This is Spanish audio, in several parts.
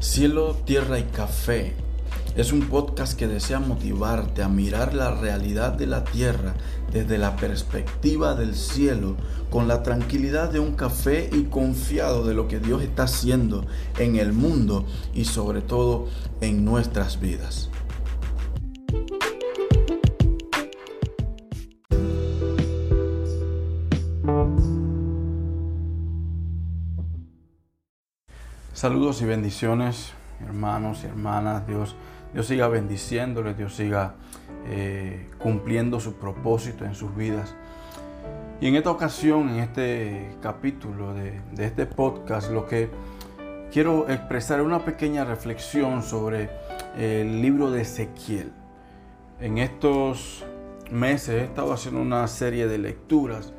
Cielo, Tierra y Café es un podcast que desea motivarte a mirar la realidad de la tierra desde la perspectiva del cielo, con la tranquilidad de un café y confiado de lo que Dios está haciendo en el mundo y sobre todo en nuestras vidas. Saludos y bendiciones, hermanos y hermanas. Dios, Dios siga bendiciéndoles, Dios siga eh, cumpliendo su propósito en sus vidas. Y en esta ocasión, en este capítulo de, de este podcast, lo que quiero expresar es una pequeña reflexión sobre el libro de Ezequiel. En estos meses he estado haciendo una serie de lecturas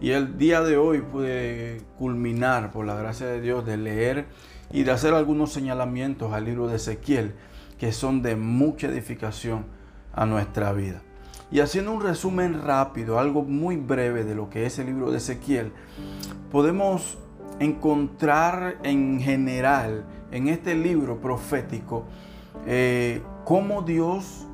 y el día de hoy pude culminar, por la gracia de Dios, de leer y de hacer algunos señalamientos al libro de Ezequiel que son de mucha edificación a nuestra vida. Y haciendo un resumen rápido, algo muy breve de lo que es el libro de Ezequiel, podemos encontrar en general en este libro profético eh, cómo Dios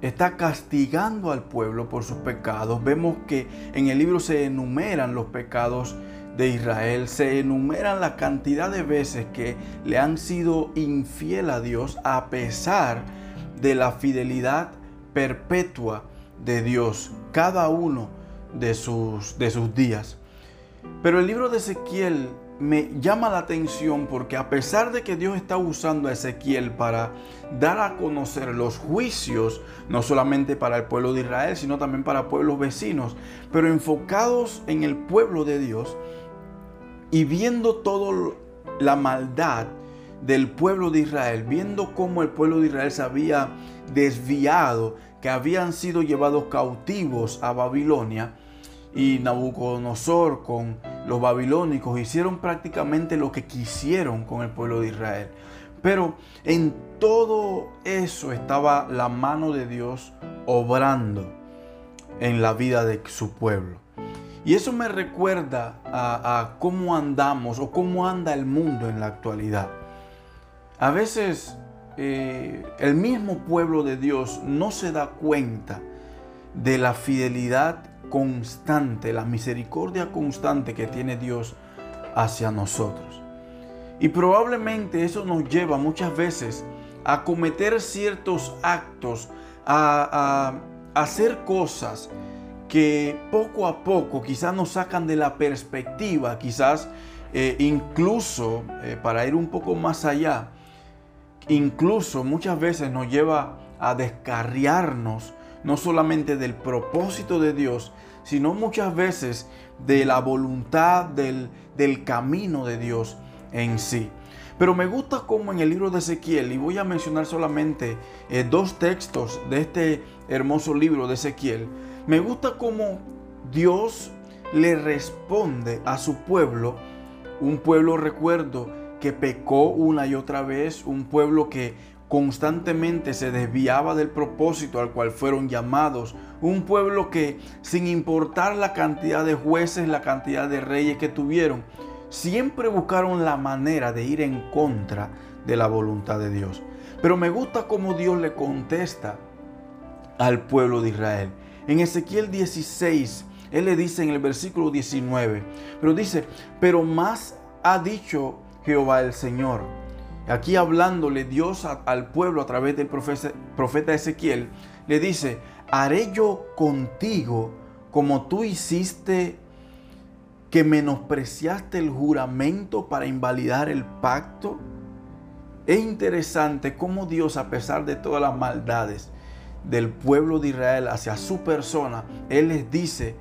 está castigando al pueblo por sus pecados. Vemos que en el libro se enumeran los pecados de Israel, se enumeran la cantidad de veces que le han sido infiel a Dios a pesar de la fidelidad perpetua de Dios cada uno de sus, de sus días. Pero el libro de Ezequiel me llama la atención porque a pesar de que Dios está usando a Ezequiel para dar a conocer los juicios, no solamente para el pueblo de Israel, sino también para pueblos vecinos, pero enfocados en el pueblo de Dios y viendo toda la maldad del pueblo de Israel, viendo cómo el pueblo de Israel se había desviado, que habían sido llevados cautivos a Babilonia, y Nabucodonosor con los babilónicos hicieron prácticamente lo que quisieron con el pueblo de Israel. Pero en todo eso estaba la mano de Dios obrando en la vida de su pueblo. Y eso me recuerda a, cómo andamos o cómo anda el mundo en la actualidad. A veces eh, el mismo pueblo de Dios no se da cuenta de la fidelidad constante, la misericordia constante que tiene Dios hacia nosotros. Y probablemente eso nos lleva muchas veces a cometer ciertos actos, a, hacer cosas que poco a poco quizás nos sacan de la perspectiva, quizás eh, incluso eh, para ir un poco más allá, incluso muchas veces nos lleva a descarriarnos no solamente del propósito de Dios, sino muchas veces de la voluntad del, camino de Dios en sí. Pero me gusta como en el libro de Ezequiel, y voy a mencionar solamente eh, dos textos de este hermoso libro de Ezequiel, me gusta como Dios le responde a su pueblo, un pueblo recuerdo que pecó una y otra vez, un pueblo que constantemente se desviaba del propósito al cual fueron llamados. Un pueblo que, sin importar la cantidad de jueces, la cantidad de reyes que tuvieron, siempre buscaron la manera de ir en contra de la voluntad de Dios. Pero me gusta cómo Dios le contesta al pueblo de Israel. En Ezequiel 16, Él le dice en el versículo 19, pero dice, pero más ha dicho Jehová el Señor Aquí hablándole Dios al pueblo a través del profeta, Ezequiel, le dice, haré yo contigo como tú hiciste que menospreciaste el juramento para invalidar el pacto. Es interesante cómo Dios, a pesar de todas las maldades del pueblo de Israel hacia su persona, Él les dice,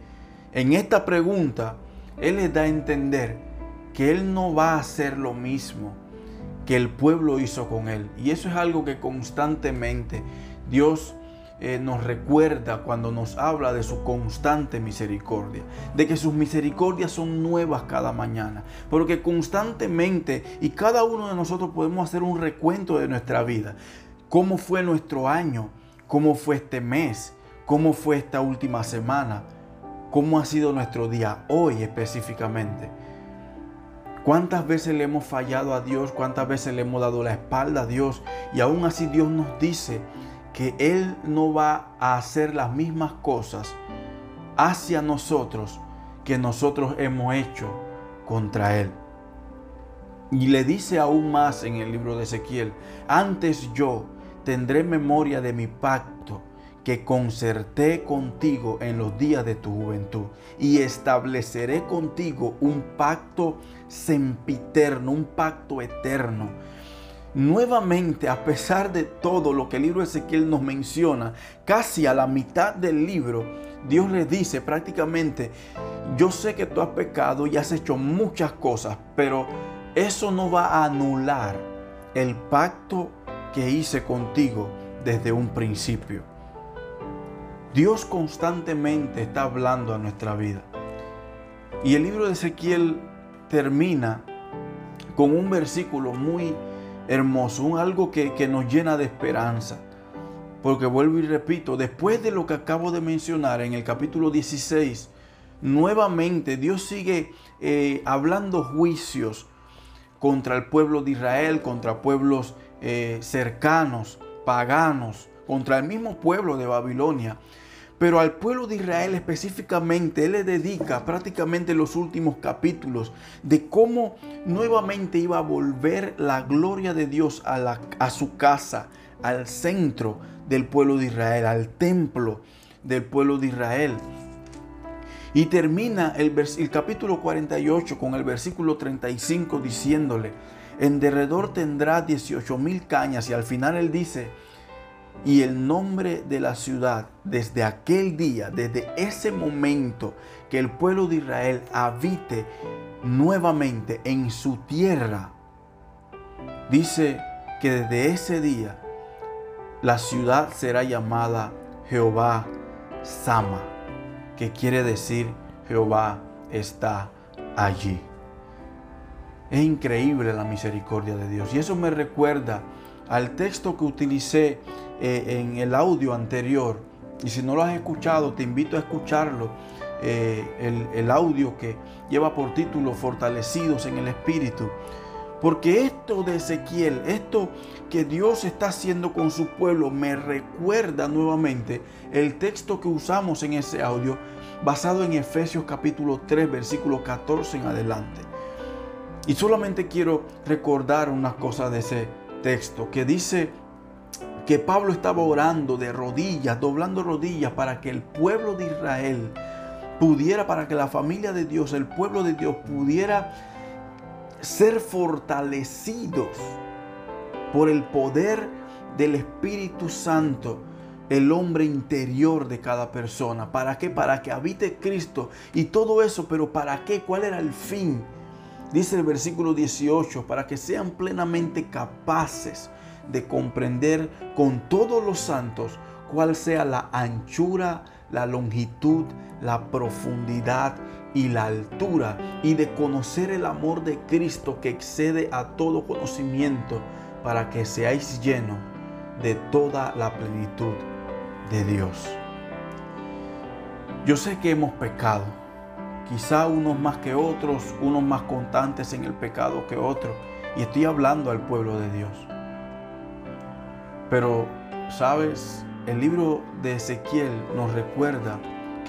en esta pregunta, Él les da a entender que Él no va a hacer lo mismo que el pueblo hizo con él. Y eso es algo que constantemente Dios eh, nos recuerda cuando nos habla de su constante misericordia, de que sus misericordias son nuevas cada mañana, porque constantemente y cada uno de nosotros podemos hacer un recuento de nuestra vida, cómo fue nuestro año, cómo fue este mes, cómo fue esta última semana, cómo ha sido nuestro día hoy específicamente ¿Cuántas veces le hemos fallado a Dios? ¿Cuántas veces le hemos dado la espalda a Dios? Y aún así Dios nos dice que Él no va a hacer las mismas cosas hacia nosotros que nosotros hemos hecho contra Él. Y le dice aún más en el libro de Ezequiel, antes yo tendré memoria de mi pacto que concerté contigo en los días de tu juventud y estableceré contigo un pacto sempiterno, un pacto eterno. Nuevamente, a pesar de todo lo que el libro de Ezequiel nos menciona, casi a la mitad del libro, Dios le dice prácticamente, yo sé que tú has pecado y has hecho muchas cosas, pero eso no va a anular el pacto que hice contigo desde un principio. Dios constantemente está hablando a nuestra vida. Y el libro de Ezequiel termina con un versículo muy hermoso, un algo que, que nos llena de esperanza. Porque vuelvo y repito, después de lo que acabo de mencionar en el capítulo 16, nuevamente Dios sigue eh, hablando juicios contra el pueblo de Israel, contra pueblos eh, cercanos, paganos, contra el mismo pueblo de Babilonia. Pero al pueblo de Israel específicamente, Él le dedica prácticamente los últimos capítulos de cómo nuevamente iba a volver la gloria de Dios a, su casa, al centro del pueblo de Israel, al templo del pueblo de Israel. Y termina el, el, capítulo 48 con el versículo 35 diciéndole, en derredor tendrá 18 mil cañas y al final él dice, y el nombre de la ciudad desde aquel día, desde ese momento que el pueblo de Israel habite nuevamente en su tierra, dice que desde ese día la ciudad será llamada Jehová Sama, que quiere decir Jehová está allí. Es increíble la misericordia de Dios. Y eso me recuerda al texto que utilicé eh, en el audio anterior. Y si no lo has escuchado, te invito a escucharlo. Eh, el, el audio que lleva por título Fortalecidos en el Espíritu. Porque esto de Ezequiel, esto que Dios está haciendo con su pueblo, me recuerda nuevamente el texto que usamos en ese audio, basado en Efesios capítulo 3, versículo 14 en adelante. Y solamente quiero recordar una cosa de ese texto, que dice que Pablo estaba orando de rodillas, doblando rodillas para que el pueblo de Israel pudiera, para que la familia de Dios, el pueblo de Dios pudiera ser fortalecidos por el poder del Espíritu Santo, el hombre interior de cada persona. ¿Para qué? Para que habite Cristo y todo eso, pero ¿para qué? ¿Cuál era el fin? Dice el versículo 18, para que sean plenamente capaces de comprender con todos los santos cuál sea la anchura, la longitud, la profundidad y la altura y de conocer el amor de Cristo que excede a todo conocimiento para que seáis llenos de toda la plenitud de Dios. Yo sé que hemos pecado, quizá unos más que otros, unos más constantes en el pecado que otros, y estoy hablando al pueblo de Dios. Pero, ¿sabes? El libro de Ezequiel nos recuerda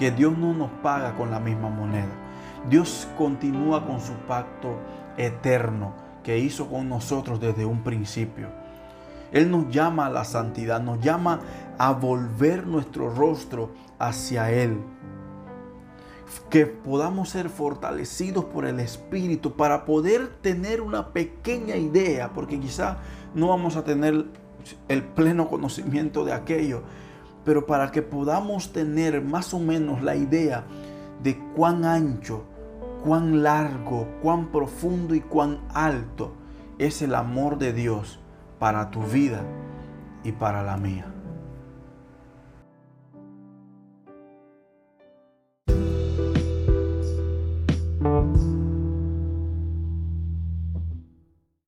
que Dios no nos paga con la misma moneda. Dios continúa con su pacto eterno que hizo con nosotros desde un principio. Él nos llama a la santidad, nos llama a volver nuestro rostro hacia Él. Que podamos ser fortalecidos por el Espíritu para poder tener una pequeña idea, porque quizá no vamos a tener el pleno conocimiento de aquello, pero para que podamos tener más o menos la idea de cuán ancho, cuán largo, cuán profundo y cuán alto es el amor de Dios para tu vida y para la mía.